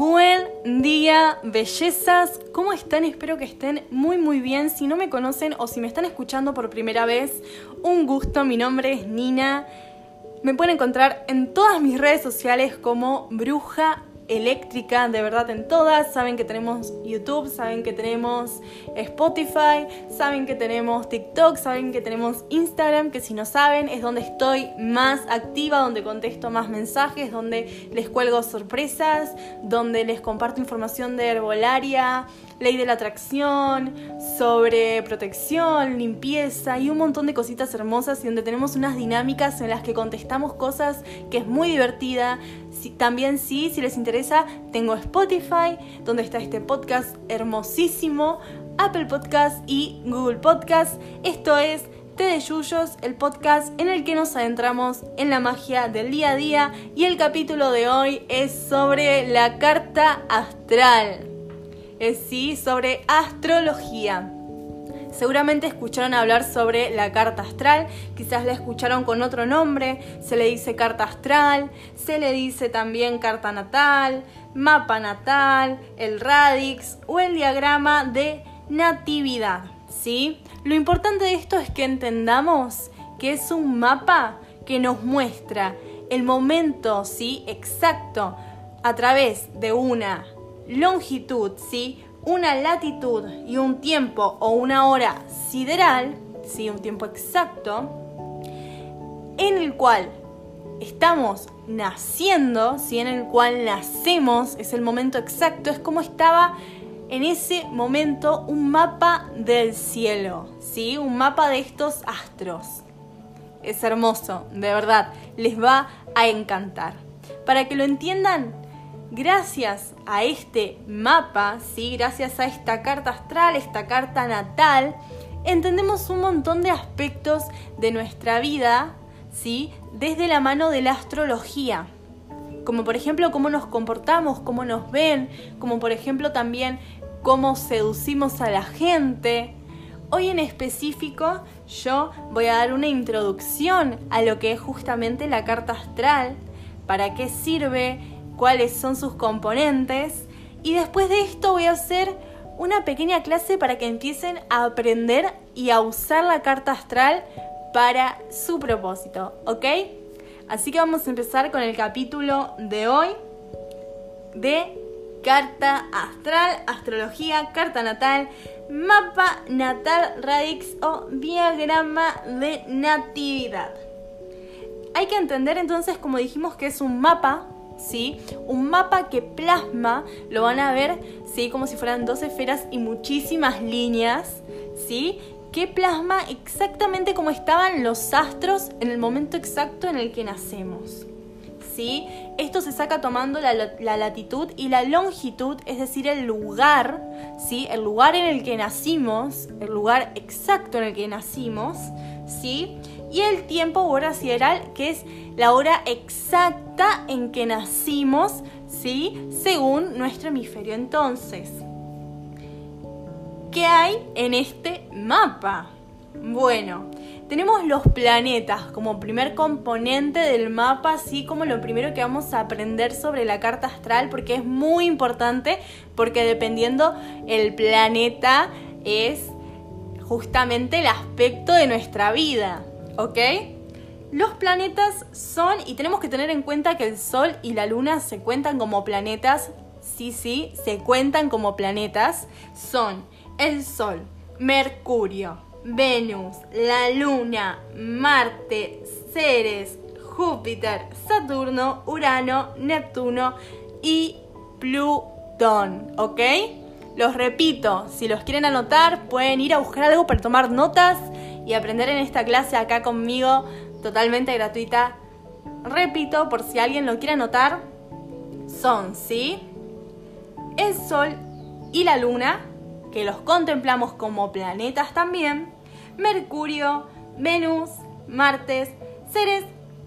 Buen día, bellezas. ¿Cómo están? Espero que estén muy muy bien. Si no me conocen o si me están escuchando por primera vez, un gusto. Mi nombre es Nina. Me pueden encontrar en todas mis redes sociales como Bruja eléctrica, de verdad en todas. Saben que tenemos YouTube, saben que tenemos Spotify, saben que tenemos TikTok, saben que tenemos Instagram, que si no saben es donde estoy más activa, donde contesto más mensajes, donde les cuelgo sorpresas, donde les comparto información de herbolaria, ley de la atracción, sobre protección, limpieza y un montón de cositas hermosas y donde tenemos unas dinámicas en las que contestamos cosas que es muy divertida. también sí, si les interesa, tengo Spotify, donde está este podcast hermosísimo, Apple Podcast y Google Podcast. Esto es Té de Yuyos, el podcast en el que nos adentramos en la magia del día a día y el capítulo de hoy es sobre la carta astral es sí sobre astrología. Seguramente escucharon hablar sobre la carta astral, quizás la escucharon con otro nombre, se le dice carta astral, se le dice también carta natal, mapa natal, el radix o el diagrama de natividad, ¿sí? Lo importante de esto es que entendamos que es un mapa que nos muestra el momento, ¿sí? exacto a través de una longitud, ¿sí? Una latitud y un tiempo o una hora sideral, ¿sí? un tiempo exacto, en el cual estamos naciendo, ¿sí? en el cual nacemos, es el momento exacto, es como estaba en ese momento un mapa del cielo, ¿sí? un mapa de estos astros. Es hermoso, de verdad, les va a encantar. Para que lo entiendan, gracias a este mapa, ¿sí? gracias a esta carta astral, esta carta natal, entendemos un montón de aspectos de nuestra vida ¿sí? desde la mano de la astrología. Como por ejemplo cómo nos comportamos, cómo nos ven, como por ejemplo también cómo seducimos a la gente. Hoy en específico yo voy a dar una introducción a lo que es justamente la carta astral, para qué sirve, cuáles son sus componentes. Y después de esto voy a hacer una pequeña clase para que empiecen a aprender y a usar la carta astral para su propósito, ¿ok? Así que vamos a empezar con el capítulo de hoy de carta astral, astrología, carta natal, mapa natal radix o diagrama de natividad. Hay que entender entonces, como dijimos, que es un mapa ¿sí? Un mapa que plasma, lo van a ver, ¿sí? Como si fueran dos esferas y muchísimas líneas, ¿sí? Que plasma exactamente como estaban los astros en el momento exacto en el que nacemos. ¿Sí? Esto se saca tomando la, latitud y la longitud, es decir, el lugar, ¿sí? El lugar en el que nacimos, el lugar exacto en el que nacimos, ¿sí? Y el tiempo hora sideral, que es la hora exacta en que nacimos, ¿sí? Según nuestro hemisferio. Entonces, ¿qué hay en este mapa? Bueno, tenemos los planetas como primer componente del mapa, así como lo primero que vamos a aprender sobre la carta astral, porque es muy importante, porque dependiendo el planeta es justamente el aspecto de nuestra vida. ¿Ok? Los planetas son, y tenemos que tener en cuenta que el Sol y la Luna se cuentan como planetas, sí, sí, se cuentan como planetas, son el Sol, Mercurio, Venus, la Luna, Marte, Ceres, Júpiter, Saturno, Urano, Neptuno y Plutón, ¿ok? Los repito, si los quieren anotar, pueden ir a buscar algo para tomar notas y aprender en esta clase acá conmigo totalmente gratuita. Repito, por si alguien lo quiere anotar, son, ¿sí? El Sol y la Luna, que los contemplamos como planetas también, Mercurio, Venus, Marte, Ceres,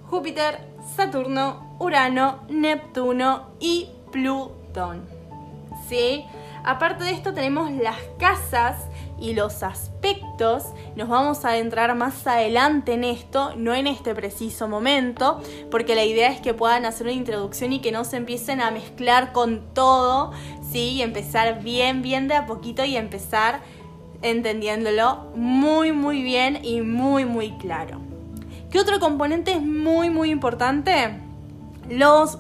Júpiter, Saturno, Urano, Neptuno y Plutón. ¿Sí? Aparte de esto tenemos las casas y los aspectos, nos vamos a adentrar más adelante en esto, no en este preciso momento, porque la idea es que puedan hacer una introducción y que no se empiecen a mezclar con todo, ¿sí? Y empezar bien, bien de a poquito y empezar entendiéndolo muy, muy bien y muy, muy claro. ¿Qué otro componente es muy, muy importante? Los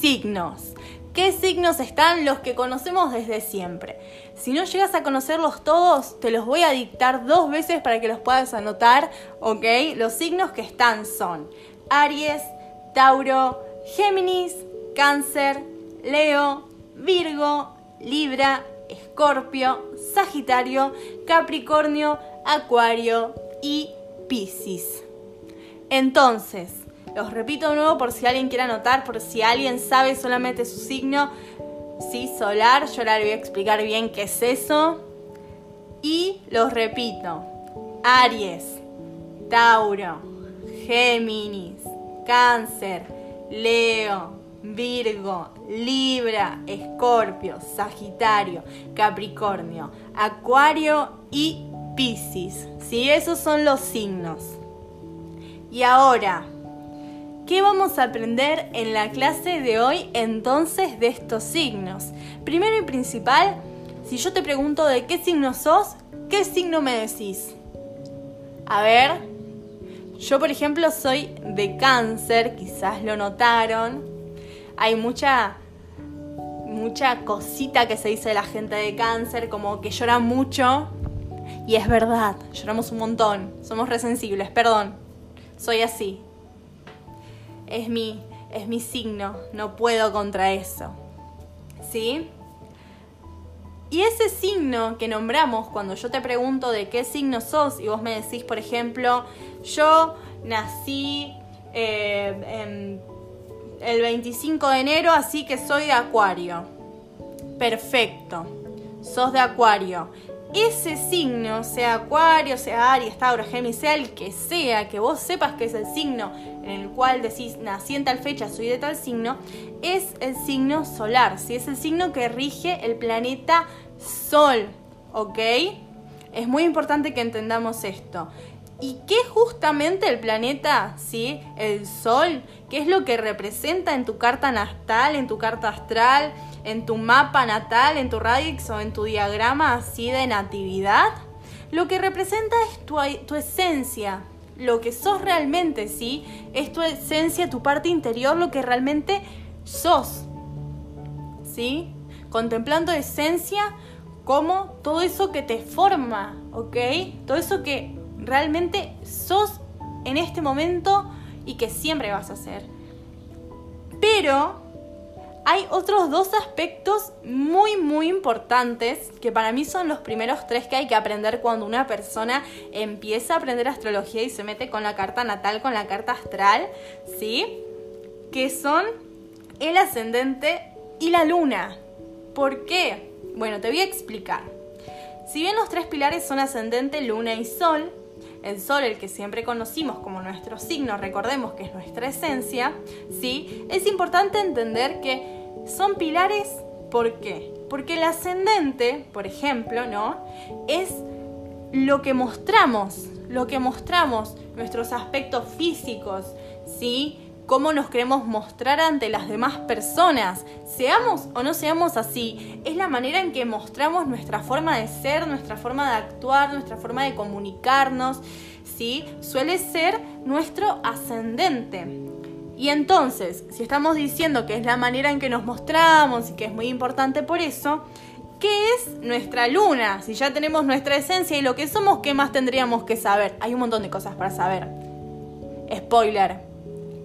signos. ¿Qué signos están? Los que conocemos desde siempre. Si no llegas a conocerlos todos, te los voy a dictar dos veces para que los puedas anotar, ¿ok? Los signos que están son Aries, Tauro, Géminis, Cáncer, Leo, Virgo, Libra, Escorpio, Sagitario, Capricornio, Acuario y Piscis. Entonces, los repito de nuevo por si alguien quiere anotar, por si alguien sabe solamente su signo. Sí, solar, yo ahora le voy a explicar bien qué es eso. Y los repito. Aries, Tauro, Géminis, Cáncer, Leo, Virgo, Libra, Escorpio, Sagitario, Capricornio, Acuario y Piscis. ¿Sí? Esos son los signos. Y ahora, ¿Qué vamos a aprender en la clase de hoy entonces de estos signos? Primero y principal, si yo te pregunto de qué signo sos, ¿qué signo me decís? A ver, yo por ejemplo soy de cáncer, quizás lo notaron. Hay mucha mucha cosita que se dice de la gente de cáncer, como que llora mucho. Y es verdad, lloramos un montón, somos resensibles, perdón, soy así, es mi, es mi signo, no puedo contra eso. ¿Sí? Y ese signo que nombramos cuando yo te pregunto de qué signo sos y vos me decís, por ejemplo, yo nací eh, el 25 de enero, así que soy de Acuario. Perfecto, sos de Acuario ese signo, sea Acuario, sea Aries, Tauro, Géminis, sea el que sea, que vos sepas que es el signo en el cual decís, nací en tal fecha, soy de tal signo, es el signo solar, ¿sí? es el signo que rige el planeta Sol, ¿ok? Es muy importante que entendamos esto. ¿Y qué justamente el planeta, sí? El Sol, qué es lo que representa en tu carta natal, en tu carta astral? en tu mapa natal, en tu radix o en tu diagrama así de natividad, lo que representa es tu, tu esencia, lo que sos realmente, ¿sí? Es tu esencia, tu parte interior, lo que realmente sos, ¿sí? Contemplando esencia como todo eso que te forma, ¿ok? Todo eso que realmente sos en este momento y que siempre vas a ser. Pero hay otros dos aspectos muy muy importantes que para mí son los primeros tres que hay que aprender cuando una persona empieza a aprender astrología y se mete con la carta natal, con la carta astral, ¿sí? Que son el ascendente y la luna. ¿Por qué? Bueno, te voy a explicar. Si bien los tres pilares son ascendente, luna y sol, el sol, el que siempre conocimos como nuestro signo, recordemos que es nuestra esencia, ¿sí? Es importante entender que son pilares, ¿por qué? Porque el ascendente, por ejemplo, ¿no? Es lo que mostramos, lo que mostramos, nuestros aspectos físicos, ¿sí? Cómo nos queremos mostrar ante las demás personas. Seamos o no seamos así, es la manera en que mostramos nuestra forma de ser, nuestra forma de actuar, nuestra forma de comunicarnos, ¿sí? Suele ser nuestro ascendente. Y entonces, si estamos diciendo que es la manera en que nos mostramos y que es muy importante por eso, ¿qué es nuestra luna? Si ya tenemos nuestra esencia y lo que somos, ¿qué más tendríamos que saber? Hay un montón de cosas para saber. Spoiler.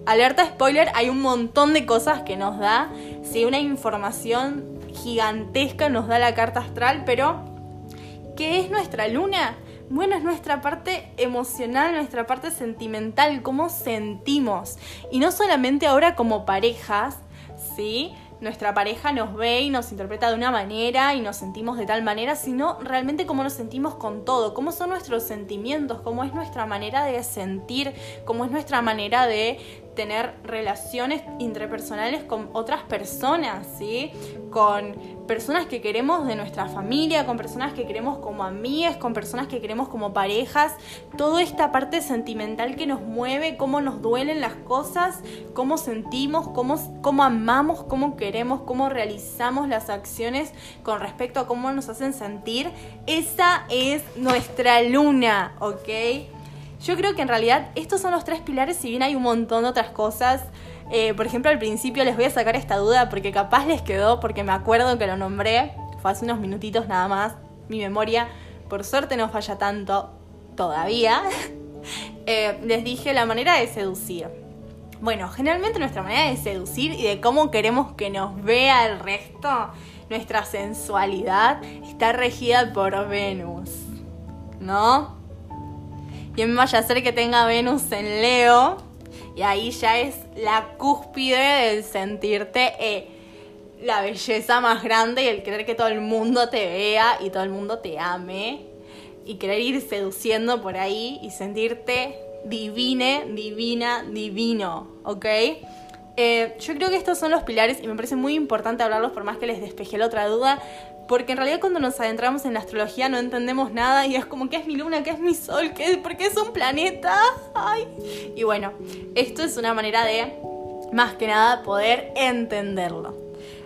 Alerta spoiler, hay un montón de cosas que nos da, sí, una información gigantesca nos da la carta astral, pero ¿qué es nuestra luna? Bueno, es nuestra parte emocional, nuestra parte sentimental, cómo sentimos. Y no solamente ahora como parejas, ¿sí? Nuestra pareja nos ve y nos interpreta de una manera y nos sentimos de tal manera, sino realmente cómo nos sentimos con todo, cómo son nuestros sentimientos, cómo es nuestra manera de sentir, cómo es nuestra manera de tener relaciones interpersonales con otras personas, ¿sí? Con personas que queremos de nuestra familia, con personas que queremos como amigas, con personas que queremos como parejas. Toda esta parte sentimental que nos mueve, cómo nos duelen las cosas, cómo sentimos, cómo, cómo amamos, cómo queremos, cómo realizamos las acciones con respecto a cómo nos hacen sentir. Esa es nuestra luna, ¿ok? Yo creo que en realidad estos son los tres pilares, si bien hay un montón de otras cosas. Eh, por ejemplo, al principio les voy a sacar esta duda porque capaz les quedó, porque me acuerdo que lo nombré, fue hace unos minutitos nada más. Mi memoria, por suerte, no falla tanto todavía. Eh, les dije la manera de seducir. Bueno, generalmente nuestra manera de seducir y de cómo queremos que nos vea el resto, nuestra sensualidad, está regida por Venus. ¿No? Me vaya a ser que tenga Venus en Leo. Y ahí ya es la cúspide del sentirte eh, la belleza más grande y el querer que todo el mundo te vea y todo el mundo te ame. Y querer ir seduciendo por ahí y sentirte divine, divina, divino, ¿ok? Eh, yo creo que estos son los pilares y me parece muy importante hablarlos por más que les despejé la otra duda, porque en realidad cuando nos adentramos en la astrología no entendemos nada y es como, ¿qué es mi luna? ¿Qué es mi sol? ¿Qué, ¿Por qué es un planeta? Ay. Y bueno, esto es una manera de, más que nada, poder entenderlo.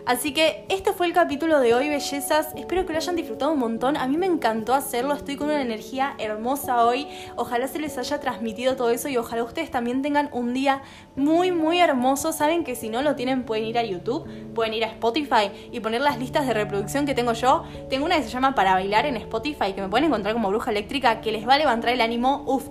Así que este fue el capítulo de hoy, bellezas. Espero que lo hayan disfrutado un montón. A mí me encantó hacerlo. Estoy con una energía hermosa hoy. Ojalá se les haya transmitido todo eso y ojalá ustedes también tengan un día muy, muy hermoso. Saben que si no lo tienen pueden ir a YouTube, pueden ir a Spotify y poner las listas de reproducción que tengo yo. Tengo una que se llama Para Bailar en Spotify, que me pueden encontrar como bruja eléctrica, que les va a levantar el ánimo, uff,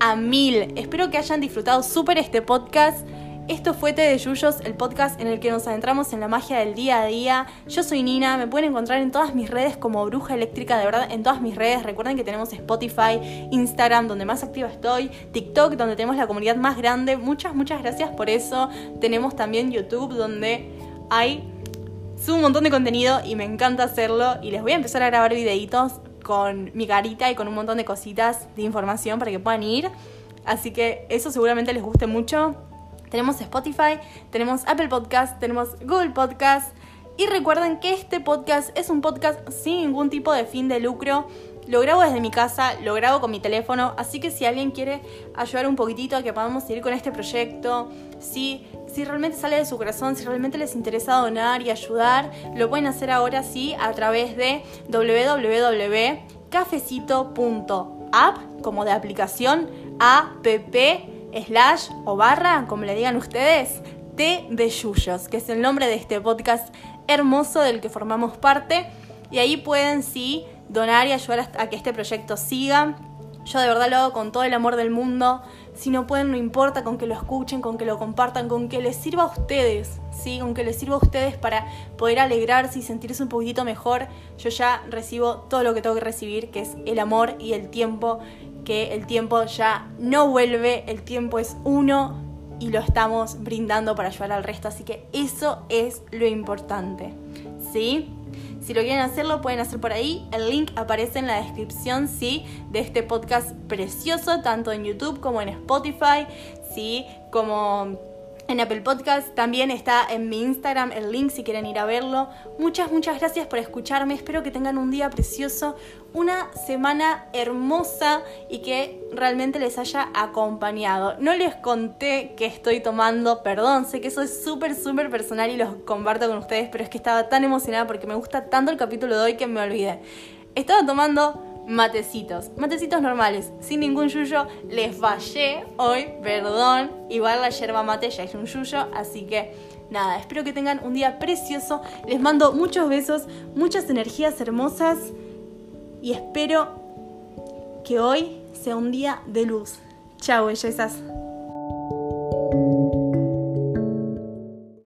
a mil. Espero que hayan disfrutado súper este podcast. Esto fue Te de Yuyos, el podcast en el que nos adentramos en la magia del día a día. Yo soy Nina, me pueden encontrar en todas mis redes como Bruja Eléctrica, de verdad, en todas mis redes. Recuerden que tenemos Spotify, Instagram, donde más activa estoy, TikTok, donde tenemos la comunidad más grande. Muchas, muchas gracias por eso. Tenemos también YouTube, donde hay subo un montón de contenido y me encanta hacerlo. Y les voy a empezar a grabar videitos con mi carita y con un montón de cositas de información para que puedan ir. Así que eso seguramente les guste mucho. Tenemos Spotify, tenemos Apple Podcast, tenemos Google Podcast. Y recuerden que este podcast es un podcast sin ningún tipo de fin de lucro. Lo grabo desde mi casa, lo grabo con mi teléfono, así que si alguien quiere ayudar un poquitito a que podamos seguir con este proyecto, si, si realmente sale de su corazón, si realmente les interesa donar y ayudar, lo pueden hacer ahora sí a través de www.cafecito.app, como de aplicación, app slash o barra, como le digan ustedes, T de Yuyos, que es el nombre de este podcast hermoso del que formamos parte. Y ahí pueden sí donar y ayudar a que este proyecto siga. Yo de verdad lo hago con todo el amor del mundo. Si no pueden, no importa, con que lo escuchen, con que lo compartan, con que les sirva a ustedes, ¿sí? Con que les sirva a ustedes para poder alegrarse y sentirse un poquitito mejor. Yo ya recibo todo lo que tengo que recibir, que es el amor y el tiempo que el tiempo ya no vuelve, el tiempo es uno y lo estamos brindando para ayudar al resto, así que eso es lo importante, ¿sí? Si lo quieren hacerlo, pueden hacer por ahí. El link aparece en la descripción, sí, de este podcast precioso, tanto en YouTube como en Spotify, sí, como en Apple Podcast. También está en mi Instagram el link si quieren ir a verlo. Muchas, muchas gracias por escucharme. Espero que tengan un día precioso, una semana hermosa y que realmente les haya acompañado. No les conté que estoy tomando, perdón, sé que eso es súper, súper personal y los comparto con ustedes, pero es que estaba tan emocionada porque me gusta tanto el capítulo de hoy que me olvidé. Estaba tomando matecitos, matecitos normales, sin ningún yuyo. Les fallé hoy, perdón. Igual la yerba mate ya es un yuyo, así que nada, espero que tengan un día precioso. Les mando muchos besos, muchas energías hermosas y espero que hoy sea un día de luz. Chao, bellezas.